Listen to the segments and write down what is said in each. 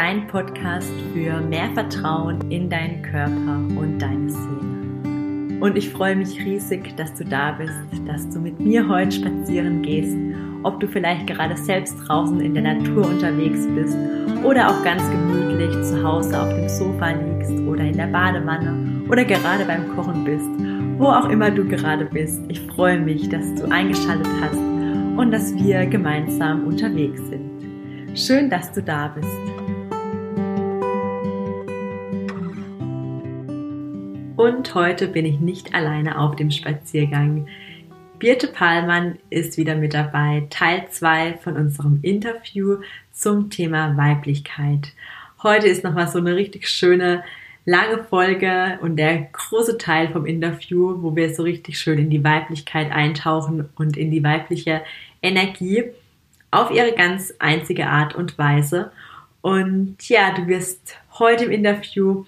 dein Podcast für mehr Vertrauen in deinen Körper und deine Seele. Und ich freue mich riesig, dass du da bist, dass du mit mir heute spazieren gehst, ob du vielleicht gerade selbst draußen in der Natur unterwegs bist oder auch ganz gemütlich zu Hause auf dem Sofa liegst oder in der Badewanne oder gerade beim Kochen bist, wo auch immer du gerade bist. Ich freue mich, dass du eingeschaltet hast und dass wir gemeinsam unterwegs sind. Schön, dass du da bist. Und heute bin ich nicht alleine auf dem Spaziergang. Birte Pahlmann ist wieder mit dabei, Teil 2 von unserem Interview zum Thema Weiblichkeit. Heute ist nochmal so eine richtig schöne, lange Folge und der große Teil vom Interview, wo wir so richtig schön in die Weiblichkeit eintauchen und in die weibliche Energie auf ihre ganz einzige Art und Weise. Und ja, du wirst heute im Interview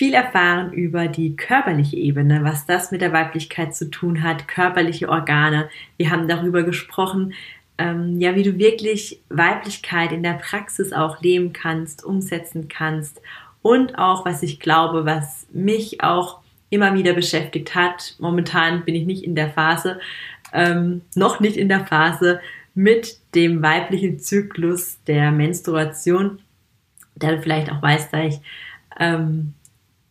viel erfahren über die körperliche Ebene, was das mit der Weiblichkeit zu tun hat, körperliche Organe. Wir haben darüber gesprochen, ähm, ja, wie du wirklich Weiblichkeit in der Praxis auch leben kannst, umsetzen kannst und auch, was ich glaube, was mich auch immer wieder beschäftigt hat. Momentan bin ich nicht in der Phase, ähm, noch nicht in der Phase mit dem weiblichen Zyklus der Menstruation, der du vielleicht auch weißt, da ich ähm,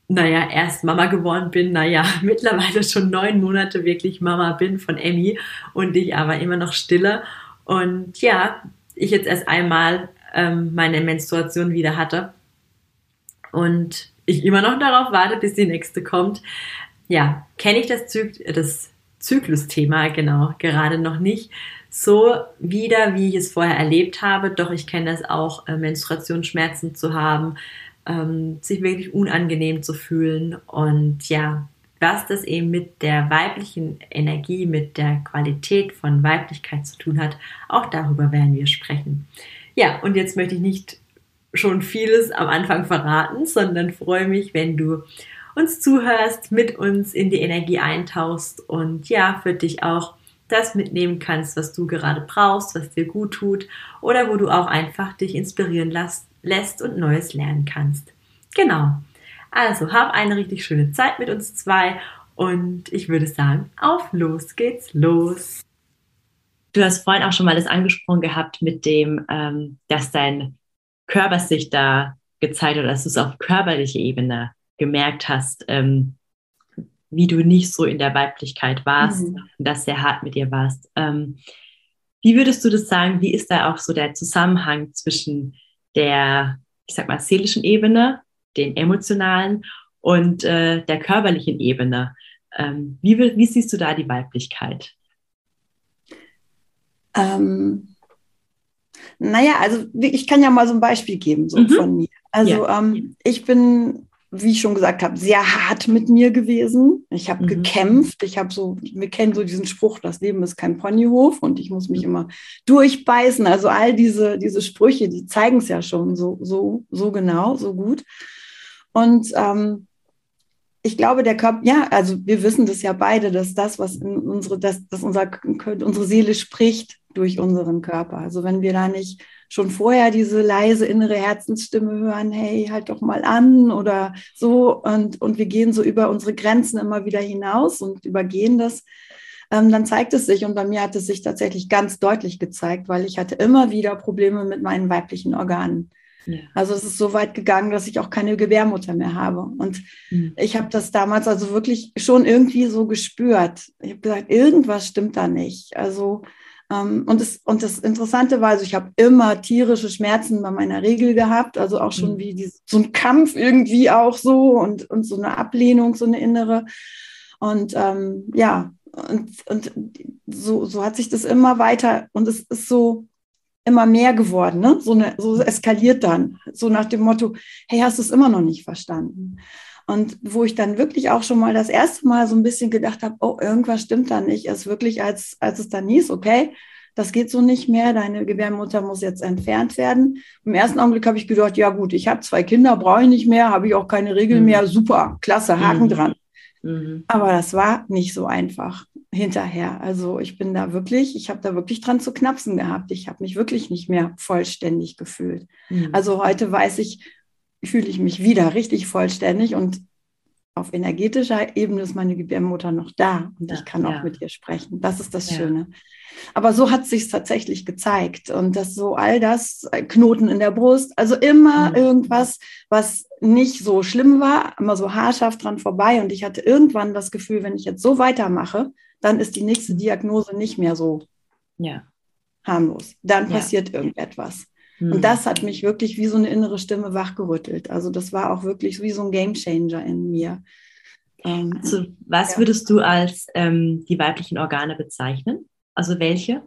naja, erst Mama geworden bin, naja, mittlerweile schon neun Monate wirklich Mama bin von Emmy und ich aber immer noch stille. Und ja, ich jetzt erst einmal ähm, meine Menstruation wieder hatte und ich immer noch darauf warte, bis die nächste kommt. Ja, kenne ich das, Zyk das Zyklusthema genau gerade noch nicht so wieder, wie ich es vorher erlebt habe. Doch ich kenne das auch, äh, Menstruationsschmerzen zu haben, ähm, sich wirklich unangenehm zu fühlen und ja, was das eben mit der weiblichen Energie, mit der Qualität von Weiblichkeit zu tun hat, auch darüber werden wir sprechen. Ja, und jetzt möchte ich nicht schon vieles am Anfang verraten, sondern freue mich, wenn du uns zuhörst, mit uns in die Energie eintauchst und ja, für dich auch das mitnehmen kannst, was du gerade brauchst, was dir gut tut oder wo du auch einfach dich inspirieren lässt, lässt und Neues lernen kannst. Genau. Also hab eine richtig schöne Zeit mit uns zwei und ich würde sagen, auf los geht's los. Du hast vorhin auch schon mal das angesprochen gehabt mit dem, ähm, dass dein Körper sich da gezeigt hat, dass du es auf körperlicher Ebene gemerkt hast, ähm, wie du nicht so in der Weiblichkeit warst mhm. und das sehr hart mit dir warst. Ähm, wie würdest du das sagen? Wie ist da auch so der Zusammenhang zwischen der, ich sag mal, seelischen Ebene, den emotionalen und äh, der körperlichen Ebene? Ähm, wie, wie, siehst du da die Weiblichkeit? Ähm, naja, also ich kann ja mal so ein Beispiel geben, so mhm. von mir. Also ja. ähm, ich bin wie ich schon gesagt habe, sehr hart mit mir gewesen. Ich habe mhm. gekämpft. Ich habe so, wir kennen so diesen Spruch, das Leben ist kein Ponyhof und ich muss mich immer durchbeißen. Also all diese, diese Sprüche, die zeigen es ja schon so, so, so genau, so gut. Und ähm, ich glaube, der Körper, ja, also wir wissen das ja beide, dass das, was in unsere, dass, dass unser, unsere Seele spricht durch unseren Körper. Also wenn wir da nicht schon vorher diese leise innere Herzensstimme hören, hey, halt doch mal an oder so. Und, und wir gehen so über unsere Grenzen immer wieder hinaus und übergehen das. Ähm, dann zeigt es sich und bei mir hat es sich tatsächlich ganz deutlich gezeigt, weil ich hatte immer wieder Probleme mit meinen weiblichen Organen. Ja. Also es ist so weit gegangen, dass ich auch keine Gebärmutter mehr habe. Und mhm. ich habe das damals also wirklich schon irgendwie so gespürt. Ich habe gesagt, irgendwas stimmt da nicht. Also und, das, und das Interessante war, also ich habe immer tierische Schmerzen bei meiner Regel gehabt, also auch schon mhm. wie die, so ein Kampf irgendwie auch so und, und so eine Ablehnung, so eine innere. Und ähm, ja, und, und so, so hat sich das immer weiter und es ist so immer mehr geworden, ne? so, eine, so eskaliert dann, so nach dem Motto, hey, hast du es immer noch nicht verstanden? Und wo ich dann wirklich auch schon mal das erste Mal so ein bisschen gedacht habe, oh, irgendwas stimmt da nicht, ist wirklich, als, als es dann hieß, okay, das geht so nicht mehr, deine Gebärmutter muss jetzt entfernt werden. Im ersten Augenblick habe ich gedacht, ja gut, ich habe zwei Kinder, brauche ich nicht mehr, habe ich auch keine Regel mhm. mehr, super, klasse, Haken mhm. dran. Mhm. Aber das war nicht so einfach. hinterher. Also ich bin da wirklich, ich habe da wirklich dran zu knapsen gehabt. Ich habe mich wirklich nicht mehr vollständig gefühlt. Mhm. Also heute weiß ich, fühle ich mich wieder richtig vollständig und auf energetischer Ebene ist meine Gebärmutter noch da und ja, ich kann auch ja. mit ihr sprechen. Das ist das ja. Schöne. Aber so hat sich tatsächlich gezeigt und dass so all das äh, Knoten in der Brust, also immer mhm. irgendwas, was nicht so schlimm war, immer so haarscharf dran vorbei und ich hatte irgendwann das Gefühl, wenn ich jetzt so weitermache, dann ist die nächste mhm. Diagnose nicht mehr so harmlos. Dann passiert irgendetwas. Und hm. das hat mich wirklich wie so eine innere Stimme wachgerüttelt. Also das war auch wirklich wie so ein Gamechanger in mir. Ähm, also was ja. würdest du als ähm, die weiblichen Organe bezeichnen? Also welche?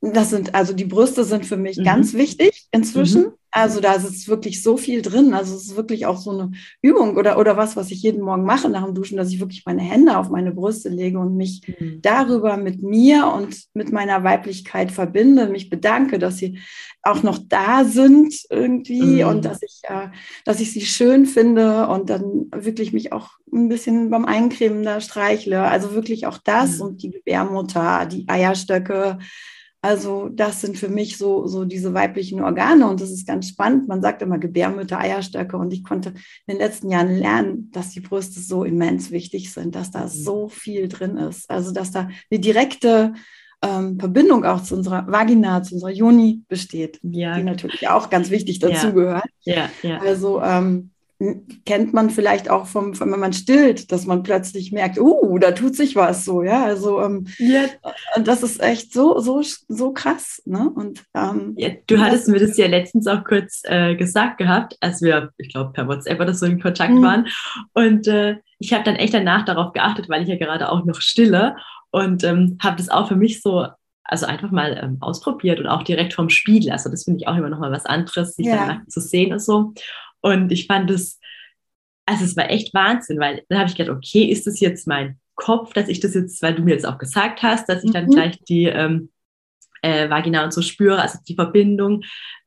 Das sind, also die Brüste sind für mich mhm. ganz wichtig inzwischen. Mhm. Also da ist wirklich so viel drin. Also es ist wirklich auch so eine Übung oder, oder was, was ich jeden Morgen mache nach dem Duschen, dass ich wirklich meine Hände auf meine Brüste lege und mich mhm. darüber mit mir und mit meiner Weiblichkeit verbinde, mich bedanke, dass sie auch noch da sind irgendwie mhm. und dass ich, äh, dass ich sie schön finde und dann wirklich mich auch ein bisschen beim Eincremen da streichle. Also wirklich auch das mhm. und die Gebärmutter, die Eierstöcke, also das sind für mich so, so diese weiblichen Organe und das ist ganz spannend. Man sagt immer Gebärmütter, Eierstöcke und ich konnte in den letzten Jahren lernen, dass die Brüste so immens wichtig sind, dass da so viel drin ist. Also dass da eine direkte ähm, Verbindung auch zu unserer Vagina, zu unserer Joni besteht, ja. die natürlich auch ganz wichtig dazugehört. Ja. Ja, ja. Also ähm, kennt man vielleicht auch vom, wenn man stillt, dass man plötzlich merkt, uh, da tut sich was so, ja. Also ähm, ja. und das ist echt so, so, so krass. Ne? Und ähm, ja, du hattest mir das ja letztens auch kurz äh, gesagt gehabt, als wir, ich glaube, per WhatsApp oder so in Kontakt mhm. waren. Und äh, ich habe dann echt danach darauf geachtet, weil ich ja gerade auch noch stille und ähm, habe das auch für mich so also einfach mal ähm, ausprobiert und auch direkt vom Spiegel. Also das finde ich auch immer noch mal was anderes, sich ja. danach zu sehen und so. Und ich fand es, also es war echt Wahnsinn, weil dann habe ich gedacht, okay, ist das jetzt mein Kopf, dass ich das jetzt, weil du mir das auch gesagt hast, dass ich dann mhm. gleich die ähm, äh, Vagina und so spüre, also die Verbindung,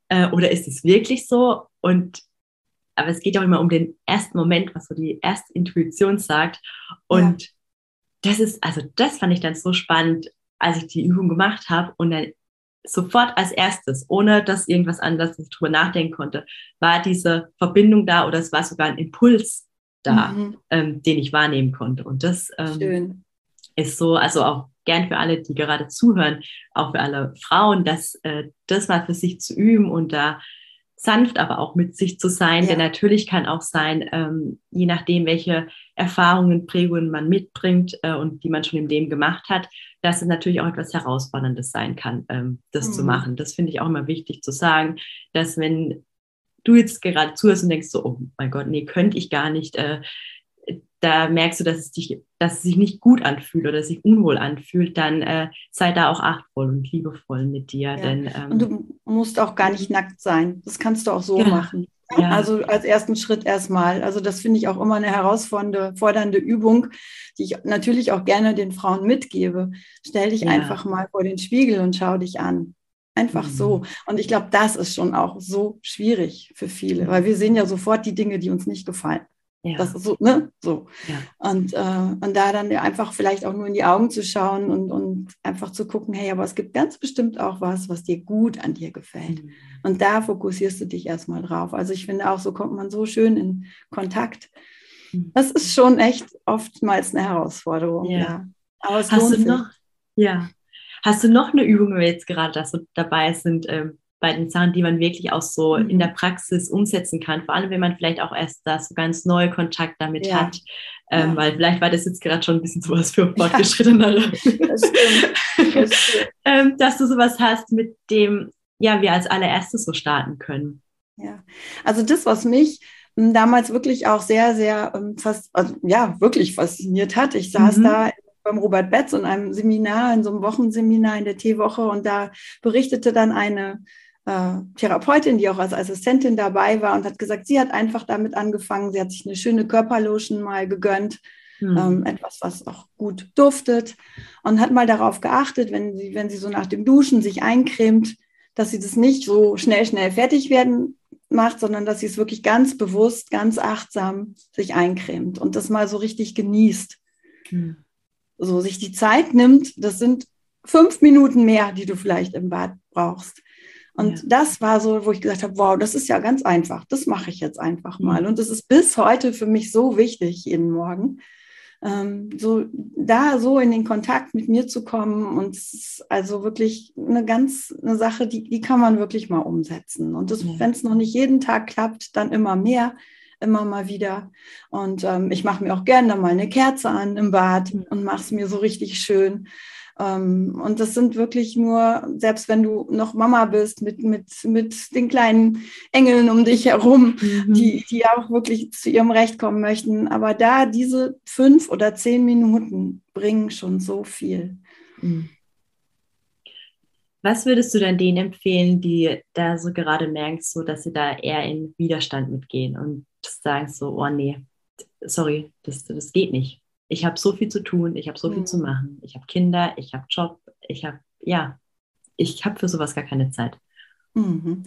äh, oder ist es wirklich so? Und aber es geht auch immer um den ersten Moment, was so die erste Intuition sagt. Und ja. das ist, also das fand ich dann so spannend, als ich die Übung gemacht habe und dann sofort als erstes, ohne dass irgendwas anderes drüber nachdenken konnte, war diese Verbindung da oder es war sogar ein Impuls da, mhm. ähm, den ich wahrnehmen konnte. Und das ähm, ist so, also auch gern für alle, die gerade zuhören, auch für alle Frauen, dass äh, das mal für sich zu üben und da sanft aber auch mit sich zu sein. Ja. Denn natürlich kann auch sein, ähm, je nachdem, welche Erfahrungen, Prägungen man mitbringt äh, und die man schon im Leben gemacht hat, dass es natürlich auch etwas Herausforderndes sein kann, ähm, das mhm. zu machen. Das finde ich auch immer wichtig zu sagen, dass wenn du jetzt gerade zuhörst und denkst so, oh mein Gott, nee, könnte ich gar nicht, äh, da merkst du, dass es, dich, dass es sich nicht gut anfühlt oder sich unwohl anfühlt, dann äh, sei da auch achtvoll und liebevoll mit dir. Ja. Denn, ähm, und du musst auch gar nicht nackt sein. Das kannst du auch so ja. machen. Ja. Also als ersten Schritt erstmal. Also das finde ich auch immer eine herausfordernde fordernde Übung, die ich natürlich auch gerne den Frauen mitgebe. Stell dich einfach mal vor den Spiegel und schau dich an. Einfach mhm. so. Und ich glaube, das ist schon auch so schwierig für viele, weil wir sehen ja sofort die Dinge, die uns nicht gefallen. Ja. Das ist so, ne? So. Ja. Und, äh, und da dann einfach vielleicht auch nur in die Augen zu schauen und, und einfach zu gucken, hey, aber es gibt ganz bestimmt auch was, was dir gut an dir gefällt. Mhm. Und da fokussierst du dich erstmal drauf. Also ich finde auch, so kommt man so schön in Kontakt. Mhm. Das ist schon echt oftmals eine Herausforderung, ja. ja. Aber es Hast lohnt du noch, sich. Ja. Hast du noch eine Übung, wenn wir jetzt gerade da so dabei sind, ähm, bei den Sachen, die man wirklich auch so mhm. in der Praxis umsetzen kann. Vor allem, wenn man vielleicht auch erst da so ganz neue Kontakt damit ja. hat. Ähm, ja. Weil vielleicht war das jetzt gerade schon ein bisschen sowas für fortgeschrittenere. Ja, das stimmt. Das stimmt. ähm, dass du sowas hast, mit dem ja wir als allererstes so starten können. Ja, also das, was mich hm, damals wirklich auch sehr, sehr ähm, fast, also, ja, wirklich fasziniert hat. Ich saß mhm. da beim Robert Betz in einem Seminar, in so einem Wochenseminar in der Teewoche und da berichtete dann eine äh, Therapeutin, die auch als Assistentin dabei war und hat gesagt, sie hat einfach damit angefangen. Sie hat sich eine schöne Körperlotion mal gegönnt, mhm. ähm, etwas, was auch gut duftet und hat mal darauf geachtet, wenn sie, wenn sie so nach dem Duschen sich eincremt, dass sie das nicht so schnell, schnell fertig werden macht, sondern dass sie es wirklich ganz bewusst, ganz achtsam sich eincremt und das mal so richtig genießt. Mhm. so sich die Zeit nimmt, das sind fünf Minuten mehr, die du vielleicht im Bad brauchst. Und ja. das war so, wo ich gesagt habe, wow, das ist ja ganz einfach. Das mache ich jetzt einfach mhm. mal. Und das ist bis heute für mich so wichtig jeden Morgen, ähm, so da so in den Kontakt mit mir zu kommen. Und es ist also wirklich eine ganz eine Sache, die, die kann man wirklich mal umsetzen. Und ja. wenn es noch nicht jeden Tag klappt, dann immer mehr immer mal wieder. Und ähm, ich mache mir auch gerne mal eine Kerze an im Bad mhm. und mache es mir so richtig schön. Ähm, und das sind wirklich nur, selbst wenn du noch Mama bist, mit, mit, mit den kleinen Engeln um dich herum, mhm. die, die auch wirklich zu ihrem Recht kommen möchten. Aber da diese fünf oder zehn Minuten bringen schon so viel. Mhm. Was würdest du denn denen empfehlen, die da so gerade merkst, so dass sie da eher in Widerstand mitgehen und sagen so, oh nee, sorry, das, das geht nicht ich habe so viel zu tun, ich habe so viel mhm. zu machen, ich habe Kinder, ich habe Job, ich habe, ja, ich habe für sowas gar keine Zeit. Mhm.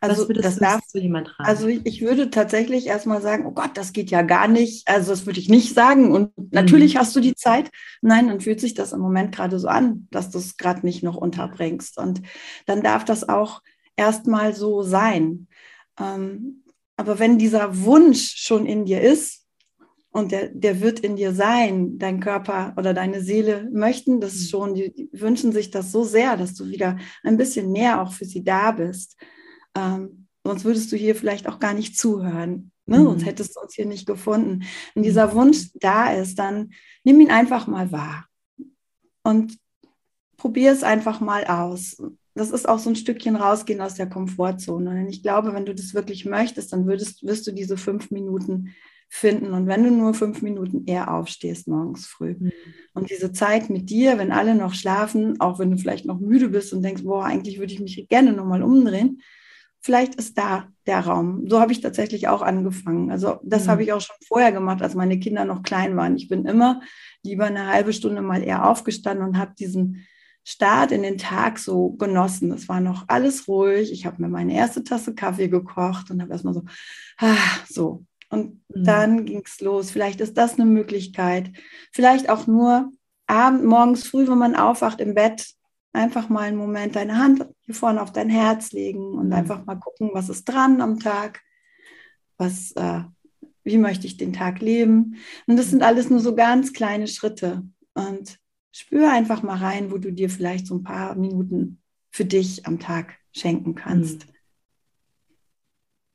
Also, das darf, zu jemand raten? Also ich würde tatsächlich erstmal sagen, oh Gott, das geht ja gar nicht. Also das würde ich nicht sagen. Und natürlich mhm. hast du die Zeit. Nein, dann fühlt sich das im Moment gerade so an, dass du es gerade nicht noch unterbringst. Und dann darf das auch erstmal so sein. Ähm, aber wenn dieser Wunsch schon in dir ist, und der, der wird in dir sein. Dein Körper oder deine Seele möchten das mhm. schon, die, wünschen sich das so sehr, dass du wieder ein bisschen mehr auch für sie da bist. Ähm, sonst würdest du hier vielleicht auch gar nicht zuhören. Ne? Mhm. Sonst hättest du uns hier nicht gefunden. Wenn dieser mhm. Wunsch da ist, dann nimm ihn einfach mal wahr und probier es einfach mal aus. Das ist auch so ein Stückchen rausgehen aus der Komfortzone. Und ich glaube, wenn du das wirklich möchtest, dann würdest, wirst du diese fünf Minuten finden. Und wenn du nur fünf Minuten eher aufstehst morgens früh mhm. und diese Zeit mit dir, wenn alle noch schlafen, auch wenn du vielleicht noch müde bist und denkst, boah, eigentlich würde ich mich gerne nochmal umdrehen, vielleicht ist da der Raum. So habe ich tatsächlich auch angefangen. Also das mhm. habe ich auch schon vorher gemacht, als meine Kinder noch klein waren. Ich bin immer lieber eine halbe Stunde mal eher aufgestanden und habe diesen Start in den Tag so genossen. Es war noch alles ruhig. Ich habe mir meine erste Tasse Kaffee gekocht und habe erstmal so, ah, so und mhm. dann ging es los. Vielleicht ist das eine Möglichkeit. Vielleicht auch nur abend, morgens früh, wenn man aufwacht im Bett, einfach mal einen Moment deine Hand hier vorne auf dein Herz legen und mhm. einfach mal gucken, was ist dran am Tag, was, äh, wie möchte ich den Tag leben. Und das sind alles nur so ganz kleine Schritte. Und spür einfach mal rein, wo du dir vielleicht so ein paar Minuten für dich am Tag schenken kannst. Mhm.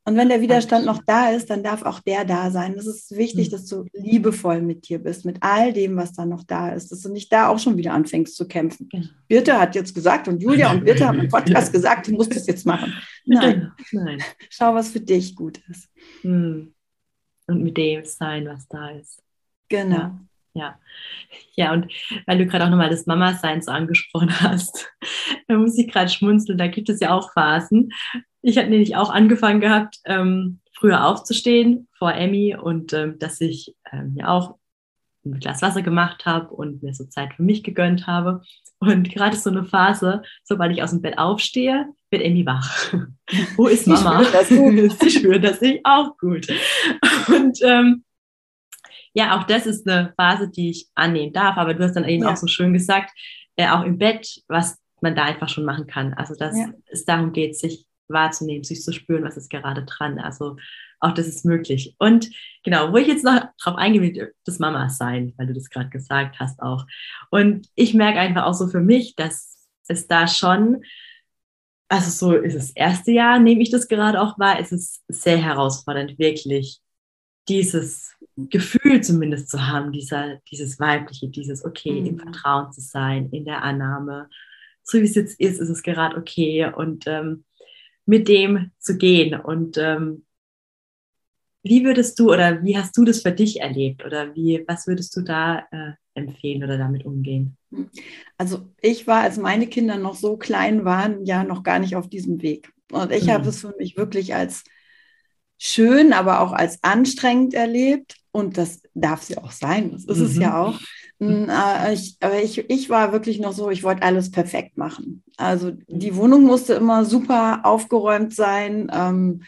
Und wenn der Widerstand noch da ist, dann darf auch der da sein. Das ist wichtig, mhm. dass du liebevoll mit dir bist, mit all dem, was da noch da ist, dass du nicht da auch schon wieder anfängst zu kämpfen. Genau. Birte hat jetzt gesagt und Julia und Birte haben im Podcast gesagt, du musst das jetzt machen. Nein. Nein. Schau, was für dich gut ist. Mhm. Und mit dem sein, was da ist. Genau. Ja. Ja, ja, und weil du gerade auch nochmal das Mama-Sein so angesprochen hast, da muss ich gerade schmunzeln, da gibt es ja auch Phasen, ich hatte nämlich auch angefangen gehabt, ähm, früher aufzustehen vor Emmy und ähm, dass ich ähm, ja auch ein Glas Wasser gemacht habe und mir so Zeit für mich gegönnt habe. Und gerade so eine Phase, sobald ich aus dem Bett aufstehe, wird Emmy wach. Wo ist Mama? Sie spürt das nicht auch gut. Und ähm, ja, auch das ist eine Phase, die ich annehmen darf. Aber du hast dann eben ja. auch so schön gesagt, äh, auch im Bett, was man da einfach schon machen kann. Also dass ja. es darum geht, sich wahrzunehmen, sich zu spüren, was ist gerade dran. Also auch das ist möglich. Und genau, wo ich jetzt noch drauf eingehe, will, das Mama sein, weil du das gerade gesagt hast auch. Und ich merke einfach auch so für mich, dass es da schon, also so ist das erste Jahr, nehme ich das gerade auch wahr, ist es sehr herausfordernd, wirklich dieses Gefühl zumindest zu haben, dieser, dieses weibliche, dieses okay, mhm. im Vertrauen zu sein, in der Annahme. So wie es jetzt ist, ist es gerade okay. Und ähm, mit dem zu gehen. Und ähm, wie würdest du oder wie hast du das für dich erlebt oder wie, was würdest du da äh, empfehlen oder damit umgehen? Also ich war, als meine Kinder noch so klein waren, ja noch gar nicht auf diesem Weg. Und ich mhm. habe es für mich wirklich als schön, aber auch als anstrengend erlebt. Und das darf sie auch sein, das ist mhm. es ja auch. Hm, äh, ich, aber ich, ich war wirklich noch so, ich wollte alles perfekt machen. Also die Wohnung musste immer super aufgeräumt sein. Ähm,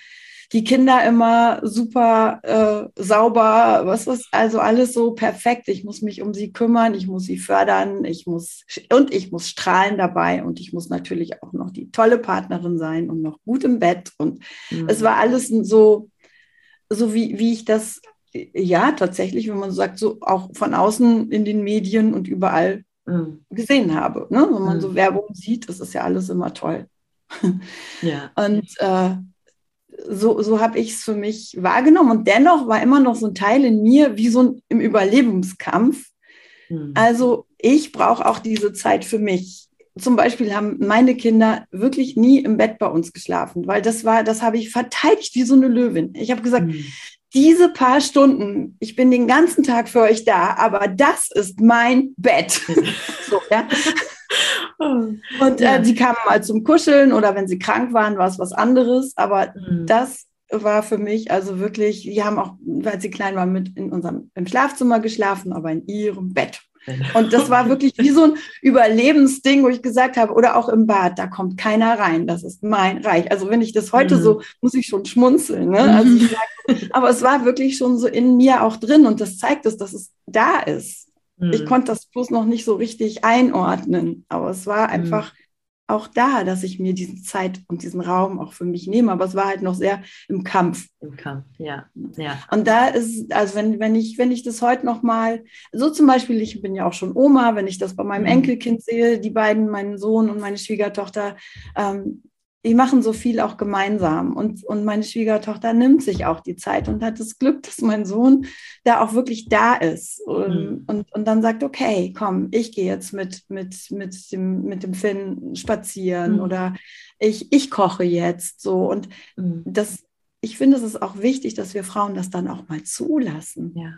die Kinder immer super äh, sauber, was was also alles so perfekt. Ich muss mich um sie kümmern, ich muss sie fördern, ich muss und ich muss strahlen dabei und ich muss natürlich auch noch die tolle Partnerin sein und noch gut im Bett und mhm. es war alles so so wie wie ich das ja tatsächlich, wenn man sagt, so auch von außen in den Medien und überall mhm. gesehen habe. Ne? Wenn man mhm. so Werbung sieht, das ist ja alles immer toll. Ja. Und äh, so, so habe ich es für mich wahrgenommen. Und dennoch war immer noch so ein Teil in mir, wie so ein, im Überlebenskampf. Mhm. Also ich brauche auch diese Zeit für mich. Zum Beispiel haben meine Kinder wirklich nie im Bett bei uns geschlafen, weil das war, das habe ich verteidigt wie so eine Löwin. Ich habe gesagt, mhm. diese paar Stunden, ich bin den ganzen Tag für euch da, aber das ist mein Bett. so, ja? Und äh, sie kamen mal zum Kuscheln oder wenn sie krank waren, war es was anderes. Aber mhm. das war für mich also wirklich, die haben auch, weil sie klein waren, mit in unserem im Schlafzimmer geschlafen, aber in ihrem Bett. Und das war wirklich wie so ein Überlebensding, wo ich gesagt habe, oder auch im Bad, da kommt keiner rein, das ist mein Reich. Also wenn ich das heute mhm. so, muss ich schon schmunzeln. Ne? Also sag, aber es war wirklich schon so in mir auch drin und das zeigt es, dass es da ist. Ich hm. konnte das bloß noch nicht so richtig einordnen, aber es war hm. einfach mhm. auch da, dass ich mir diese Zeit und diesen Raum auch für mich nehme, aber es war halt noch sehr im Kampf. Im Kampf, ja. ja. Und da ist, also wenn, wenn ich, wenn ich das heute noch mal, so zum Beispiel, ich bin ja auch schon Oma, wenn ich das bei meinem mhm. Enkelkind sehe, die beiden, meinen Sohn und meine Schwiegertochter, ähm, die machen so viel auch gemeinsam. Und, und meine Schwiegertochter nimmt sich auch die Zeit und hat das Glück, dass mein Sohn da auch wirklich da ist. Und, mhm. und, und dann sagt, okay, komm, ich gehe jetzt mit, mit, mit, dem, mit dem Finn spazieren mhm. oder ich, ich koche jetzt so. Und mhm. das, ich finde, es ist auch wichtig, dass wir Frauen das dann auch mal zulassen. Ja.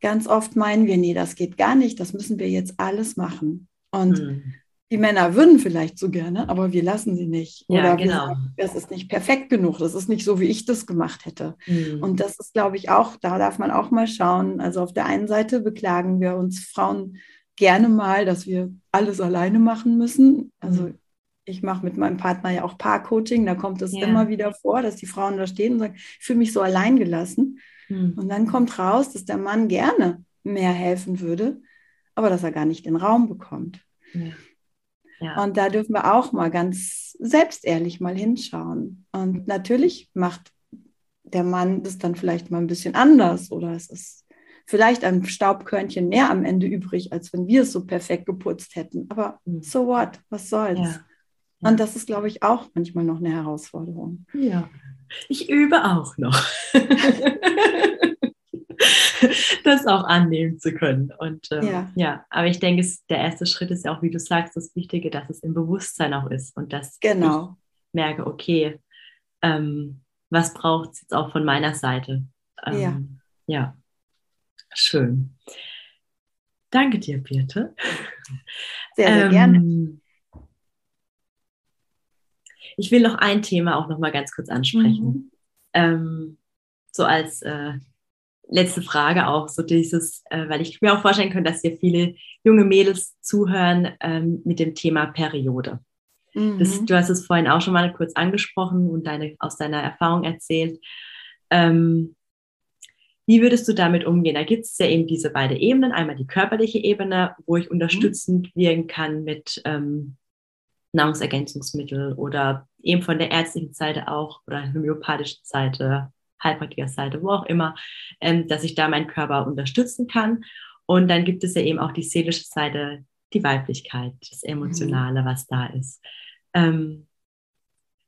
Ganz oft meinen wir, nee, das geht gar nicht, das müssen wir jetzt alles machen. Und mhm die Männer würden vielleicht so gerne, aber wir lassen sie nicht. Ja, Oder genau. Sagen, das ist nicht perfekt genug, das ist nicht so, wie ich das gemacht hätte. Mhm. Und das ist, glaube ich, auch, da darf man auch mal schauen. Also auf der einen Seite beklagen wir uns Frauen gerne mal, dass wir alles alleine machen müssen. Also mhm. ich mache mit meinem Partner ja auch Paarcoaching, da kommt es ja. immer wieder vor, dass die Frauen da stehen und sagen, ich fühle mich so allein gelassen. Mhm. Und dann kommt raus, dass der Mann gerne mehr helfen würde, aber dass er gar nicht den Raum bekommt. Ja. Ja. Und da dürfen wir auch mal ganz selbstehrlich mal hinschauen. Und natürlich macht der Mann das dann vielleicht mal ein bisschen anders oder es ist vielleicht ein Staubkörnchen mehr am Ende übrig, als wenn wir es so perfekt geputzt hätten. Aber mhm. so what? Was soll's? Ja. Ja. Und das ist, glaube ich, auch manchmal noch eine Herausforderung. Ja, ich übe auch noch. das auch annehmen zu können. Und ähm, ja. ja. aber ich denke, es, der erste Schritt ist ja auch, wie du sagst, das Wichtige, dass es im Bewusstsein auch ist und dass genau. ich merke, okay, ähm, was braucht es jetzt auch von meiner Seite? Ähm, ja. ja, schön. Danke dir, Birte. Sehr, sehr gerne. Ähm, ich will noch ein Thema auch noch mal ganz kurz ansprechen. Mhm. Ähm, so als äh, letzte Frage auch, so dieses, äh, weil ich mir auch vorstellen könnte, dass hier viele junge Mädels zuhören ähm, mit dem Thema Periode. Mhm. Das, du hast es vorhin auch schon mal kurz angesprochen und deine, aus deiner Erfahrung erzählt. Ähm, wie würdest du damit umgehen? Da gibt es ja eben diese beiden Ebenen. Einmal die körperliche Ebene, wo ich unterstützend mhm. wirken kann mit ähm, Nahrungsergänzungsmittel oder eben von der ärztlichen Seite auch oder homöopathischen Seite Heilpraktikerseite, wo auch immer, ähm, dass ich da meinen Körper unterstützen kann. Und dann gibt es ja eben auch die seelische Seite, die Weiblichkeit, das Emotionale, mhm. was da ist. Ähm,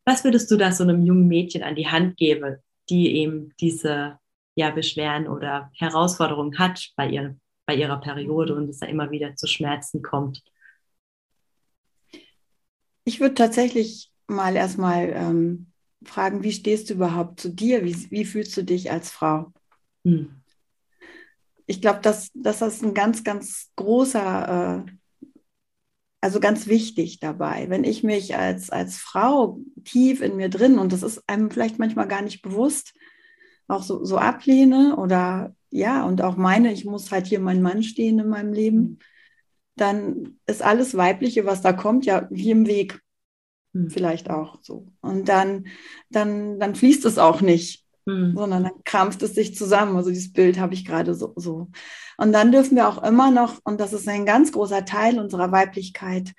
was würdest du da so einem jungen Mädchen an die Hand geben, die eben diese ja, Beschwerden oder Herausforderungen hat bei, ihr, bei ihrer Periode und es da immer wieder zu Schmerzen kommt? Ich würde tatsächlich mal erstmal ähm, fragen, wie stehst du überhaupt zu dir? Wie, wie fühlst du dich als Frau? Hm. Ich glaube, dass, dass das ein ganz, ganz großer, äh, also ganz wichtig dabei. Wenn ich mich als, als Frau tief in mir drin, und das ist einem vielleicht manchmal gar nicht bewusst, auch so, so ablehne oder ja, und auch meine, ich muss halt hier mein Mann stehen in meinem Leben, dann ist alles Weibliche, was da kommt, ja wie im Weg. Mhm. vielleicht auch so. Und dann, dann, dann fließt es auch nicht, mhm. sondern dann krampft es sich zusammen. Also dieses Bild habe ich gerade so, so. Und dann dürfen wir auch immer noch, und das ist ein ganz großer Teil unserer Weiblichkeit,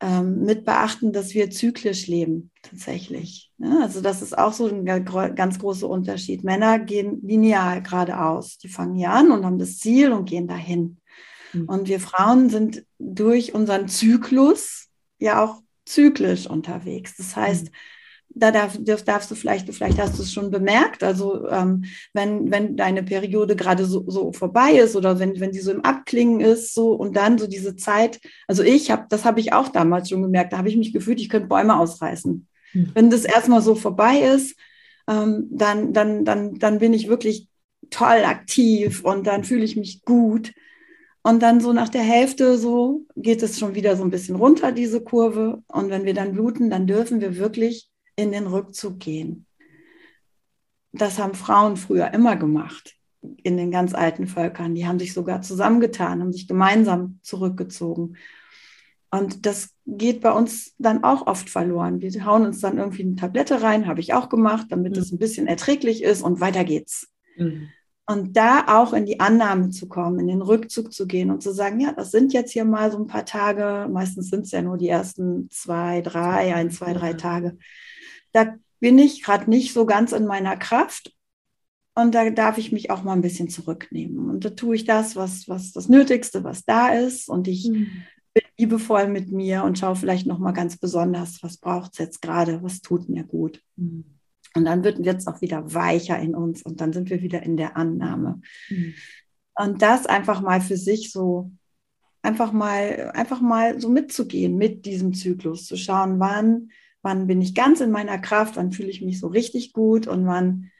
ähm, mit beachten, dass wir zyklisch leben, tatsächlich. Ja, also das ist auch so ein ganz großer Unterschied. Männer gehen lineal geradeaus. Die fangen hier an und haben das Ziel und gehen dahin. Mhm. Und wir Frauen sind durch unseren Zyklus ja auch zyklisch unterwegs. Das heißt, mhm da darf, darfst du vielleicht, vielleicht hast du es schon bemerkt, also ähm, wenn, wenn deine Periode gerade so, so vorbei ist oder wenn, wenn die so im Abklingen ist, so und dann so diese Zeit, also ich habe, das habe ich auch damals schon gemerkt, da habe ich mich gefühlt, ich könnte Bäume ausreißen. Mhm. Wenn das erstmal so vorbei ist, ähm, dann, dann, dann, dann bin ich wirklich toll aktiv und dann fühle ich mich gut. Und dann so nach der Hälfte so geht es schon wieder so ein bisschen runter, diese Kurve. Und wenn wir dann bluten, dann dürfen wir wirklich in den Rückzug gehen. Das haben Frauen früher immer gemacht in den ganz alten Völkern. Die haben sich sogar zusammengetan, haben sich gemeinsam zurückgezogen. Und das geht bei uns dann auch oft verloren. Wir hauen uns dann irgendwie eine Tablette rein, habe ich auch gemacht, damit mhm. es ein bisschen erträglich ist und weiter geht's. Mhm. Und da auch in die Annahme zu kommen, in den Rückzug zu gehen und zu sagen, ja, das sind jetzt hier mal so ein paar Tage, meistens sind es ja nur die ersten zwei, drei, ein, zwei, drei Tage da bin ich gerade nicht so ganz in meiner Kraft und da darf ich mich auch mal ein bisschen zurücknehmen. Und da tue ich das, was, was das Nötigste, was da ist. Und ich mhm. bin liebevoll mit mir und schaue vielleicht noch mal ganz besonders, was braucht es jetzt gerade, was tut mir gut. Mhm. Und dann wird es auch wieder weicher in uns und dann sind wir wieder in der Annahme. Mhm. Und das einfach mal für sich so, einfach mal, einfach mal so mitzugehen mit diesem Zyklus, zu schauen, wann wann bin ich ganz in meiner Kraft, wann fühle ich mich so richtig gut und wann,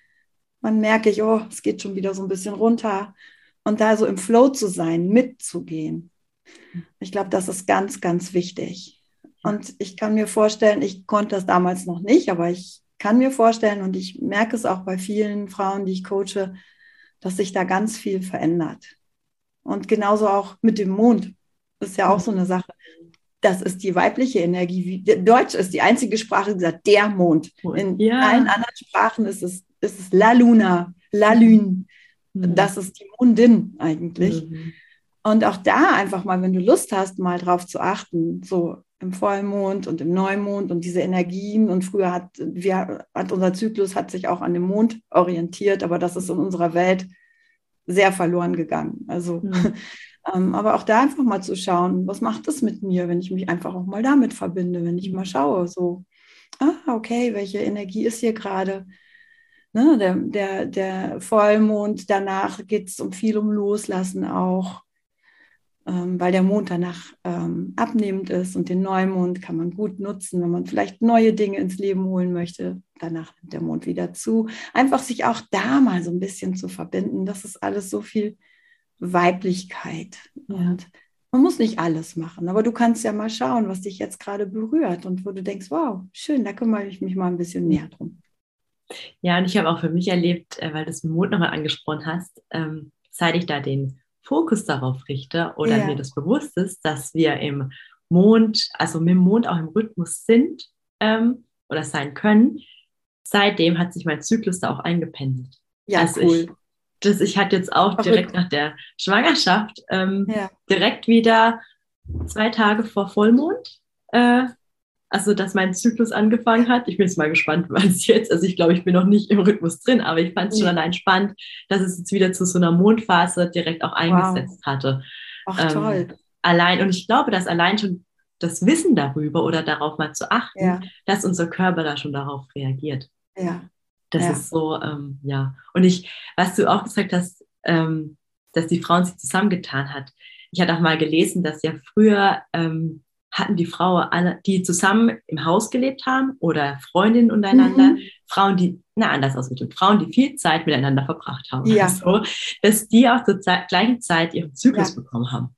wann merke ich, oh, es geht schon wieder so ein bisschen runter. Und da so im Flow zu sein, mitzugehen. Ich glaube, das ist ganz, ganz wichtig. Und ich kann mir vorstellen, ich konnte das damals noch nicht, aber ich kann mir vorstellen und ich merke es auch bei vielen Frauen, die ich coache, dass sich da ganz viel verändert. Und genauso auch mit dem Mond. Ist ja auch so eine Sache das ist die weibliche Energie. Deutsch ist die einzige Sprache, die sagt der Mond. In ja. allen anderen Sprachen ist es, ist es La Luna, La Lune. Mhm. Das ist die Mondin eigentlich. Mhm. Und auch da einfach mal, wenn du Lust hast, mal drauf zu achten, so im Vollmond und im Neumond und diese Energien. Und früher hat, wir, hat unser Zyklus hat sich auch an dem Mond orientiert, aber das ist in unserer Welt sehr verloren gegangen. Also mhm. Ähm, aber auch da einfach mal zu schauen, was macht das mit mir, wenn ich mich einfach auch mal damit verbinde, wenn ich mal schaue, so, ah, okay, welche Energie ist hier gerade? Ne, der, der, der Vollmond, danach geht es um viel um Loslassen auch, weil der Mond danach ähm, abnehmend ist und den Neumond kann man gut nutzen, wenn man vielleicht neue Dinge ins Leben holen möchte. Danach nimmt der Mond wieder zu. Einfach sich auch da mal so ein bisschen zu verbinden, das ist alles so viel Weiblichkeit. Ja. Und man muss nicht alles machen, aber du kannst ja mal schauen, was dich jetzt gerade berührt und wo du denkst, wow, schön, da kümmere ich mich mal ein bisschen näher drum. Ja, und ich habe auch für mich erlebt, äh, weil du es Mut nochmal angesprochen hast, ähm, seit ich da den Fokus darauf richte oder ja. mir das bewusst ist, dass wir im Mond, also mit dem Mond auch im Rhythmus sind ähm, oder sein können, seitdem hat sich mein Zyklus da auch eingependelt. Ja, also cool. Ich, das, ich hatte jetzt auch direkt nach der Schwangerschaft ähm, ja. direkt wieder zwei Tage vor Vollmond, äh, also dass mein Zyklus angefangen hat. Ich bin jetzt mal gespannt, was es jetzt, also ich glaube, ich bin noch nicht im Rhythmus drin, aber ich fand es schon allein spannend, dass es jetzt wieder zu so einer Mondphase direkt auch eingesetzt wow. hatte. Ach ähm, toll. Allein, und ich glaube, dass allein schon das Wissen darüber oder darauf mal zu achten, ja. dass unser Körper da schon darauf reagiert. Ja. Das ja. ist so, ähm, ja. Und ich, was du auch gesagt hast, ähm, dass die Frauen sich zusammengetan hat. Ich hatte auch mal gelesen, dass ja früher ähm, hatten die Frauen alle, die zusammen im Haus gelebt haben oder Freundinnen untereinander, mhm. Frauen, die, na anders ausgedrückt, Frauen, die viel Zeit miteinander verbracht haben, ja. also, dass die auch zur Zeit, gleichen Zeit ihren Zyklus ja. bekommen haben.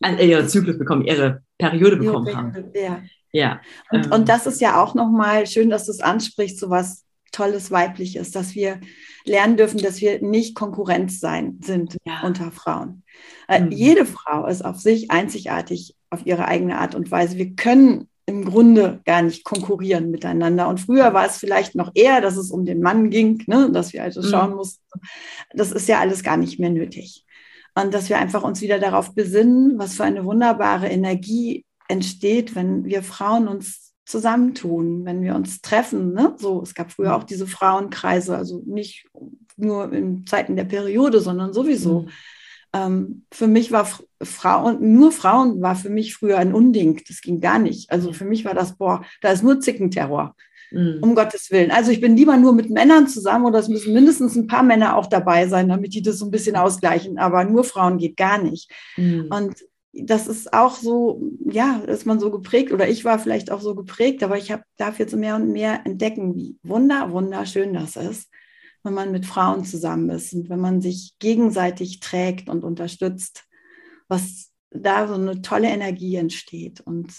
Also, äh, ihren Zyklus bekommen, ihre Periode bekommen ihre haben. Ja. ja. Und, ähm, und das ist ja auch nochmal schön, dass du es ansprichst, so was tolles Weibliches, dass wir lernen dürfen, dass wir nicht Konkurrenz sein sind ja. unter Frauen. Äh, mhm. Jede Frau ist auf sich einzigartig auf ihre eigene Art und Weise. Wir können im Grunde gar nicht konkurrieren miteinander. Und früher war es vielleicht noch eher, dass es um den Mann ging, ne? dass wir also mhm. schauen mussten. Das ist ja alles gar nicht mehr nötig. Und dass wir einfach uns wieder darauf besinnen, was für eine wunderbare Energie entsteht, wenn wir Frauen uns zusammentun, wenn wir uns treffen. Ne? So, es gab früher mhm. auch diese Frauenkreise, also nicht nur in Zeiten der Periode, sondern sowieso. Mhm. Ähm, für mich war Frauen, nur Frauen war für mich früher ein Unding. Das ging gar nicht. Also für mich war das, boah, da ist nur Zickenterror. Mhm. Um Gottes Willen. Also ich bin lieber nur mit Männern zusammen oder es müssen mindestens ein paar Männer auch dabei sein, damit die das so ein bisschen ausgleichen. Aber nur Frauen geht gar nicht. Mhm. Und das ist auch so, ja, ist man so geprägt oder ich war vielleicht auch so geprägt, aber ich hab, darf jetzt mehr und mehr entdecken, wie wunder, wunderschön das ist wenn man mit Frauen zusammen ist und wenn man sich gegenseitig trägt und unterstützt, was da so eine tolle Energie entsteht. Und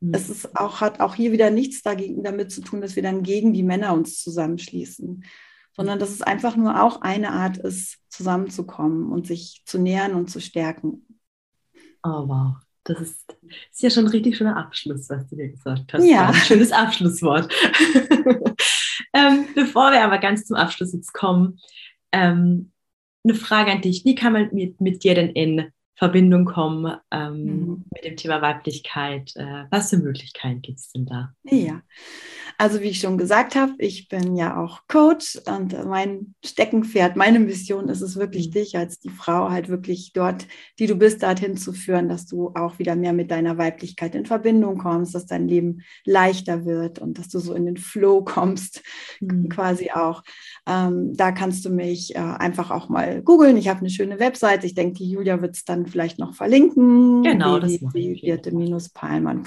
mhm. es ist auch, hat auch hier wieder nichts dagegen damit zu tun, dass wir dann gegen die Männer uns zusammenschließen, sondern dass es einfach nur auch eine Art ist, zusammenzukommen und sich zu nähern und zu stärken. Oh wow. Das ist, ist ja schon ein richtig schöner Abschluss, was du dir gesagt hast. Ja. Ein schönes Abschlusswort. ähm, bevor wir aber ganz zum Abschluss jetzt kommen, ähm, eine Frage an dich. Wie kann man mit, mit dir denn in Verbindung kommen ähm, mhm. mit dem Thema Weiblichkeit? Äh, was für Möglichkeiten gibt es denn da? Ja, also wie ich schon gesagt habe, ich bin ja auch Coach und mein Steckenpferd, meine Mission ist es wirklich, mhm. dich als die Frau halt wirklich dort, die du bist, dorthin zu führen, dass du auch wieder mehr mit deiner Weiblichkeit in Verbindung kommst, dass dein Leben leichter wird und dass du so in den Flow kommst, mhm. quasi auch. Ähm, da kannst du mich äh, einfach auch mal googeln. Ich habe eine schöne Website. Ich denke, die Julia wird es dann vielleicht noch verlinken. Genau, das palmannde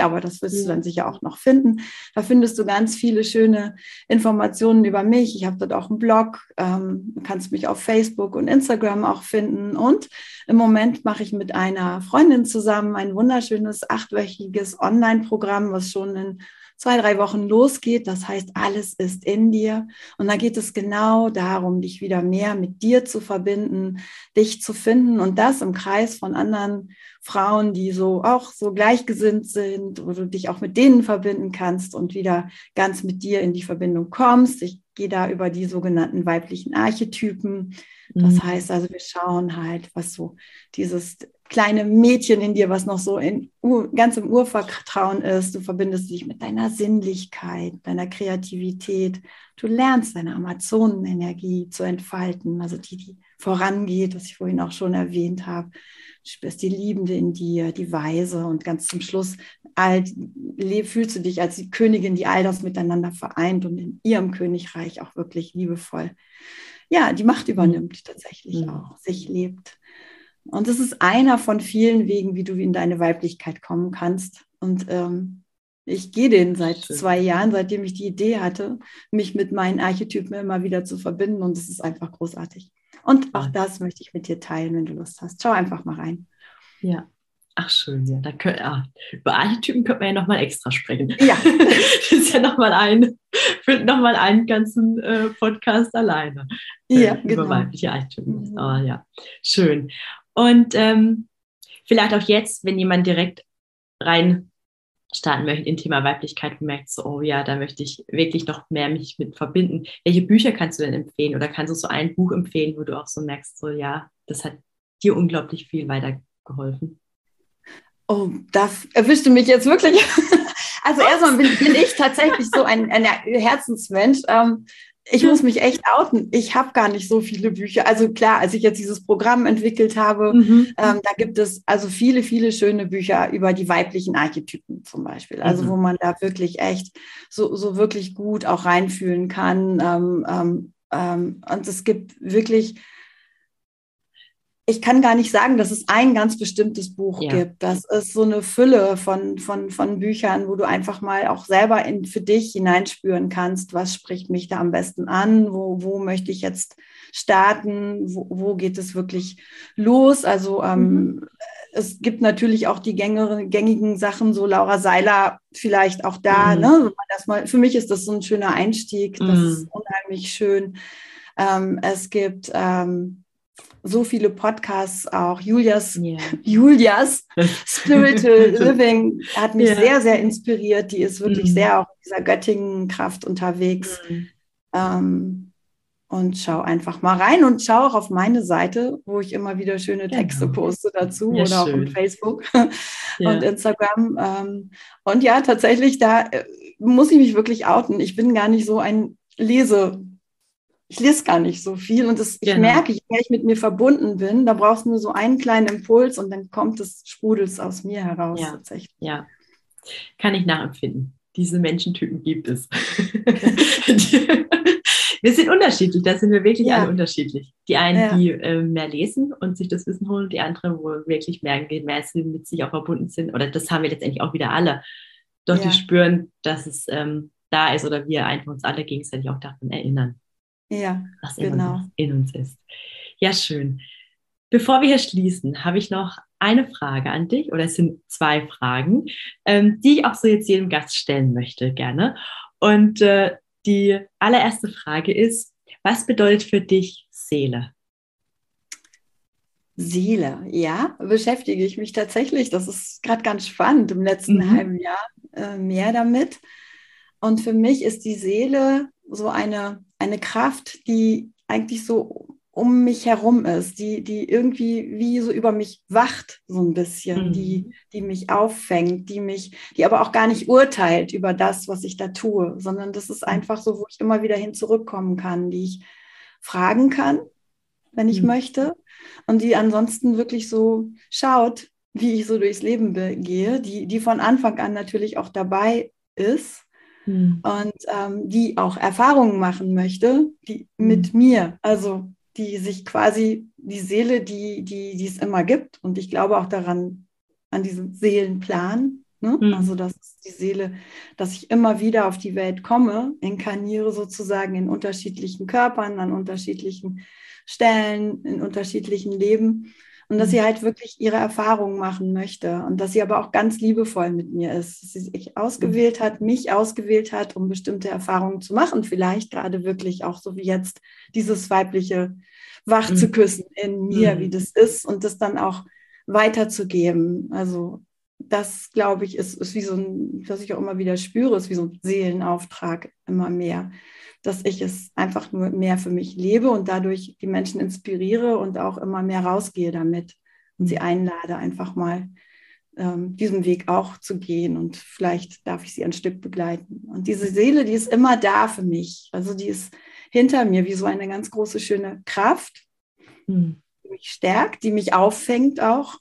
aber das wirst ja. du dann sicher auch noch finden. Da findest du ganz viele schöne Informationen über mich. Ich habe dort auch einen Blog. Ähm, du kannst mich auf Facebook und Instagram auch finden. Und im Moment mache ich mit einer Freundin zusammen ein wunderschönes achtwöchiges Online-Programm, was schon in zwei, drei Wochen losgeht. Das heißt, alles ist in dir. Und da geht es genau darum, dich wieder mehr mit dir zu verbinden, dich zu finden und das im Kreis von anderen Frauen, die so auch so gleichgesinnt sind, wo du dich auch mit denen verbinden kannst und wieder ganz mit dir in die Verbindung kommst. Ich gehe da über die sogenannten weiblichen Archetypen. Das mhm. heißt also, wir schauen halt, was so dieses kleine Mädchen in dir, was noch so in, ganz im Urvertrauen ist. Du verbindest dich mit deiner Sinnlichkeit, deiner Kreativität. Du lernst deine Amazonenenergie zu entfalten, also die, die vorangeht, was ich vorhin auch schon erwähnt habe. Du spürst die Liebende in dir, die Weise und ganz zum Schluss all, fühlst du dich als die Königin, die all das miteinander vereint und in ihrem Königreich auch wirklich liebevoll, ja, die Macht übernimmt tatsächlich mhm. auch, sich lebt. Und das ist einer von vielen Wegen, wie du in deine Weiblichkeit kommen kannst. Und ähm, ich gehe den seit Schön. zwei Jahren, seitdem ich die Idee hatte, mich mit meinen Archetypen immer wieder zu verbinden. Und es ist einfach großartig. Und auch das möchte ich mit dir teilen, wenn du Lust hast. Schau einfach mal rein. Ja. Ach schön, ja. Da können, ah, über Archetypen könnte man ja nochmal extra sprechen. Ja. das ist ja nochmal ein, für nochmal einen ganzen äh, Podcast alleine. Äh, ja, über genau. weibliche Archetypen. Mhm. Aber ja, schön. Und ähm, vielleicht auch jetzt, wenn jemand direkt rein starten möchte in Thema Weiblichkeit und merkt so, oh ja, da möchte ich wirklich noch mehr mich mit verbinden. Welche Bücher kannst du denn empfehlen? Oder kannst du so ein Buch empfehlen, wo du auch so merkst, so ja, das hat dir unglaublich viel weitergeholfen? Oh, das erwischte mich jetzt wirklich. Also erstmal bin, bin, ich tatsächlich so ein, ein Herzensmensch. Ähm, ich muss mich echt outen. Ich habe gar nicht so viele Bücher. Also klar, als ich jetzt dieses Programm entwickelt habe, mhm. ähm, da gibt es also viele, viele schöne Bücher über die weiblichen Archetypen zum Beispiel. Also mhm. wo man da wirklich echt so, so wirklich gut auch reinfühlen kann. Ähm, ähm, ähm und es gibt wirklich ich kann gar nicht sagen, dass es ein ganz bestimmtes Buch ja. gibt. Das ist so eine Fülle von, von, von Büchern, wo du einfach mal auch selber in, für dich hineinspüren kannst, was spricht mich da am besten an, wo, wo möchte ich jetzt starten, wo, wo geht es wirklich los. Also ähm, mhm. es gibt natürlich auch die gängigen Sachen, so Laura Seiler vielleicht auch da. Mhm. Ne? Das mal, für mich ist das so ein schöner Einstieg, das mhm. ist unheimlich schön. Ähm, es gibt ähm, so viele Podcasts auch. Julias, yeah. Julias Spiritual Living hat mich yeah. sehr, sehr inspiriert. Die ist wirklich mm. sehr auch in dieser Göttingen-Kraft unterwegs. Mm. Ähm, und schau einfach mal rein und schau auch auf meine Seite, wo ich immer wieder schöne genau. Texte genau. poste dazu ja, oder schön. auch auf Facebook ja. und Instagram. Ähm, und ja, tatsächlich, da äh, muss ich mich wirklich outen. Ich bin gar nicht so ein Lese. Ich lese gar nicht so viel und das, genau. ich merke, je mehr ich mit mir verbunden bin, da brauchst du nur so einen kleinen Impuls und dann kommt es, sprudelt aus mir heraus ja. tatsächlich. Ja, kann ich nachempfinden. Diese Menschentypen gibt es. wir sind unterschiedlich, da sind wir wirklich ja. alle unterschiedlich. Die einen, ja. die äh, mehr lesen und sich das Wissen holen, die anderen, wo wirklich mehr, mehr mit sich auch verbunden sind. Oder das haben wir letztendlich auch wieder alle. Doch die spüren, dass es ähm, da ist oder wir einfach uns alle gegenseitig auch daran erinnern. Ja, was genau. in uns ist. Ja, schön. Bevor wir hier schließen, habe ich noch eine Frage an dich, oder es sind zwei Fragen, ähm, die ich auch so jetzt jedem Gast stellen möchte, gerne. Und äh, die allererste Frage ist, was bedeutet für dich Seele? Seele, ja, beschäftige ich mich tatsächlich. Das ist gerade ganz spannend im letzten mhm. halben Jahr äh, mehr damit. Und für mich ist die Seele so eine, eine Kraft, die eigentlich so um mich herum ist, die, die irgendwie wie so über mich wacht, so ein bisschen, mhm. die, die mich auffängt, die mich, die aber auch gar nicht urteilt über das, was ich da tue, sondern das ist mhm. einfach so, wo ich immer wieder hin zurückkommen kann, die ich fragen kann, wenn ich mhm. möchte, und die ansonsten wirklich so schaut, wie ich so durchs Leben gehe, die, die von Anfang an natürlich auch dabei ist mhm. und ähm, die auch Erfahrungen machen möchte, die mhm. mit mir, also die sich quasi die Seele, die, die, die es immer gibt. Und ich glaube auch daran, an diesen Seelenplan. Ne? Mhm. Also, das ist die Seele, dass ich immer wieder auf die Welt komme, inkarniere sozusagen in unterschiedlichen Körpern, an unterschiedlichen Stellen, in unterschiedlichen Leben und dass sie mhm. halt wirklich ihre Erfahrungen machen möchte und dass sie aber auch ganz liebevoll mit mir ist, dass sie sich ausgewählt hat, mich ausgewählt hat, um bestimmte Erfahrungen zu machen, vielleicht gerade wirklich auch so wie jetzt dieses weibliche wach mhm. zu küssen in mir, mhm. wie das ist und das dann auch weiterzugeben. Also das, glaube ich, ist, ist wie so ein, was ich auch immer wieder spüre, ist wie so ein Seelenauftrag immer mehr dass ich es einfach nur mehr für mich lebe und dadurch die Menschen inspiriere und auch immer mehr rausgehe damit und sie einlade, einfach mal ähm, diesen Weg auch zu gehen und vielleicht darf ich sie ein Stück begleiten. Und diese Seele, die ist immer da für mich. Also die ist hinter mir wie so eine ganz große, schöne Kraft, mhm. die mich stärkt, die mich auffängt auch,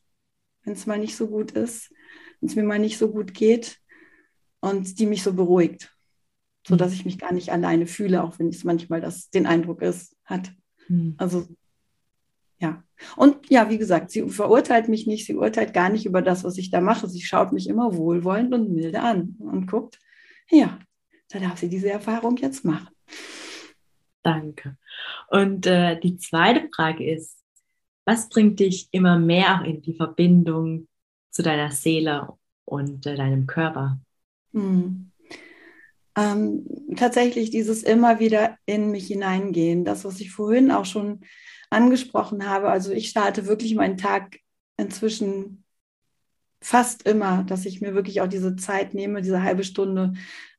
wenn es mal nicht so gut ist, wenn es mir mal nicht so gut geht und die mich so beruhigt so dass ich mich gar nicht alleine fühle, auch wenn es manchmal das den Eindruck ist, hat. Mhm. Also ja. Und ja, wie gesagt, sie verurteilt mich nicht, sie urteilt gar nicht über das, was ich da mache. Sie schaut mich immer wohlwollend und milde an und guckt, ja, da darf sie diese Erfahrung jetzt machen. Danke. Und äh, die zweite Frage ist, was bringt dich immer mehr in die Verbindung zu deiner Seele und äh, deinem Körper? Hm ähm, tatsächlich dieses immer wieder in mich hineingehen. Das, was ich vorhin auch schon angesprochen habe. Also ich starte wirklich meinen Tag inzwischen fast immer, dass ich mir wirklich auch diese Zeit nehme, diese halbe Stunde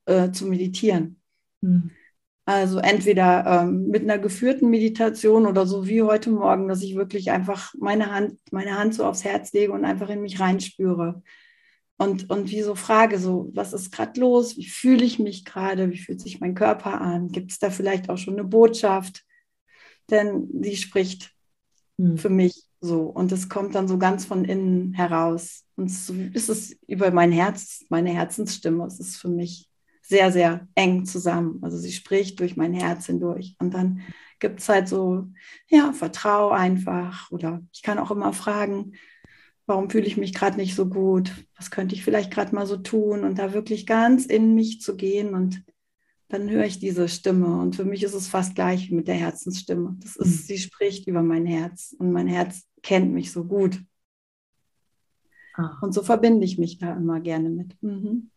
äh, zu meditieren. Mhm. Also entweder ähm, mit einer geführten Meditation oder so wie heute Morgen, dass ich wirklich einfach meine Hand, meine Hand so aufs Herz lege und einfach in mich reinspüre und, und wie so frage, so, was ist gerade los? Wie fühle ich mich gerade? Wie fühlt sich mein Körper an? Gibt es da vielleicht auch schon eine Botschaft? Denn sie spricht hm. für mich so und es kommt dann so ganz von innen heraus. Und so ist es über mein Herz, meine Herzensstimme. Es ist für mich sehr, sehr eng zusammen. Also sie spricht durch mein Herz hindurch. Und dann gibt es halt so, ja, vertrau einfach. Oder ich kann auch immer fragen, warum fühle ich mich gerade nicht so gut, was könnte ich vielleicht gerade mal so tun und da wirklich ganz in mich zu gehen und dann höre ich diese Stimme und für mich ist es fast gleich wie mit der Herzensstimme. Das ist, mhm. sie spricht über mein Herz und mein Herz kennt mich so gut. Ah. Und so verbinde ich mich da immer gerne mit. Mhm.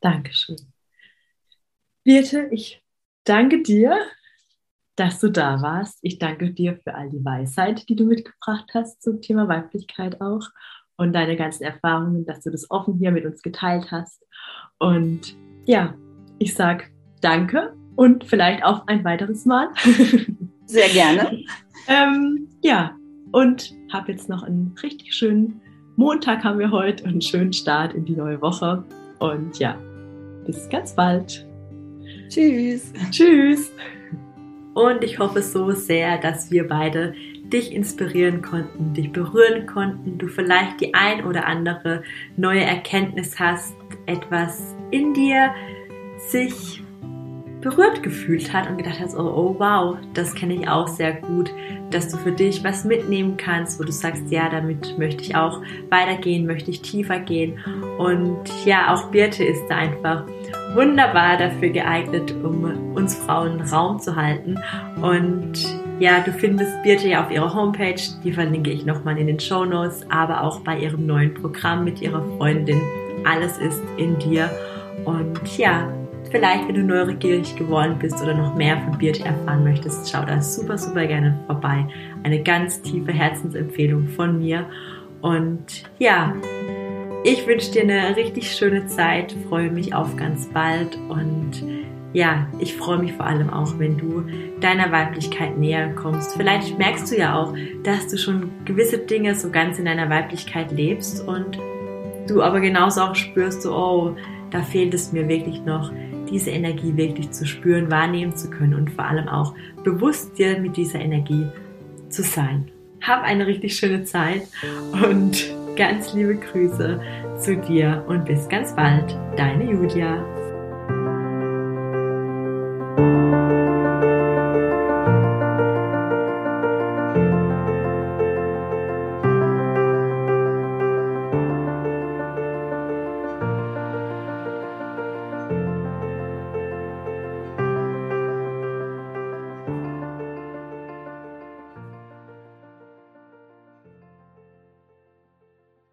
Dankeschön. Birte, ich danke dir dass du da warst. Ich danke dir für all die Weisheit, die du mitgebracht hast zum Thema Weiblichkeit auch und deine ganzen Erfahrungen, dass du das offen hier mit uns geteilt hast. Und ja, ich sage danke und vielleicht auch ein weiteres Mal. Sehr gerne. ähm, ja, und habe jetzt noch einen richtig schönen Montag haben wir heute und einen schönen Start in die neue Woche. Und ja, bis ganz bald. Tschüss. Tschüss. Und ich hoffe so sehr, dass wir beide dich inspirieren konnten, dich berühren konnten, du vielleicht die ein oder andere neue Erkenntnis hast, etwas in dir sich berührt gefühlt hat und gedacht hast, oh, oh wow, das kenne ich auch sehr gut, dass du für dich was mitnehmen kannst, wo du sagst, ja, damit möchte ich auch weitergehen, möchte ich tiefer gehen. Und ja, auch Birte ist da einfach wunderbar dafür geeignet, um uns Frauen Raum zu halten. Und ja, du findest Birte ja auf ihrer Homepage, die verlinke ich nochmal in den Show Notes, aber auch bei ihrem neuen Programm mit ihrer Freundin. Alles ist in dir. Und ja, Vielleicht, wenn du neugierig geworden bist oder noch mehr von Birte erfahren möchtest, schau da super, super gerne vorbei. Eine ganz tiefe Herzensempfehlung von mir. Und ja, ich wünsche dir eine richtig schöne Zeit, freue mich auf ganz bald und ja, ich freue mich vor allem auch, wenn du deiner Weiblichkeit näher kommst. Vielleicht merkst du ja auch, dass du schon gewisse Dinge so ganz in deiner Weiblichkeit lebst und du aber genauso auch spürst, so, oh, da fehlt es mir wirklich noch diese Energie wirklich zu spüren, wahrnehmen zu können und vor allem auch bewusst dir mit dieser Energie zu sein. Hab eine richtig schöne Zeit und ganz liebe Grüße zu dir und bis ganz bald, deine Julia.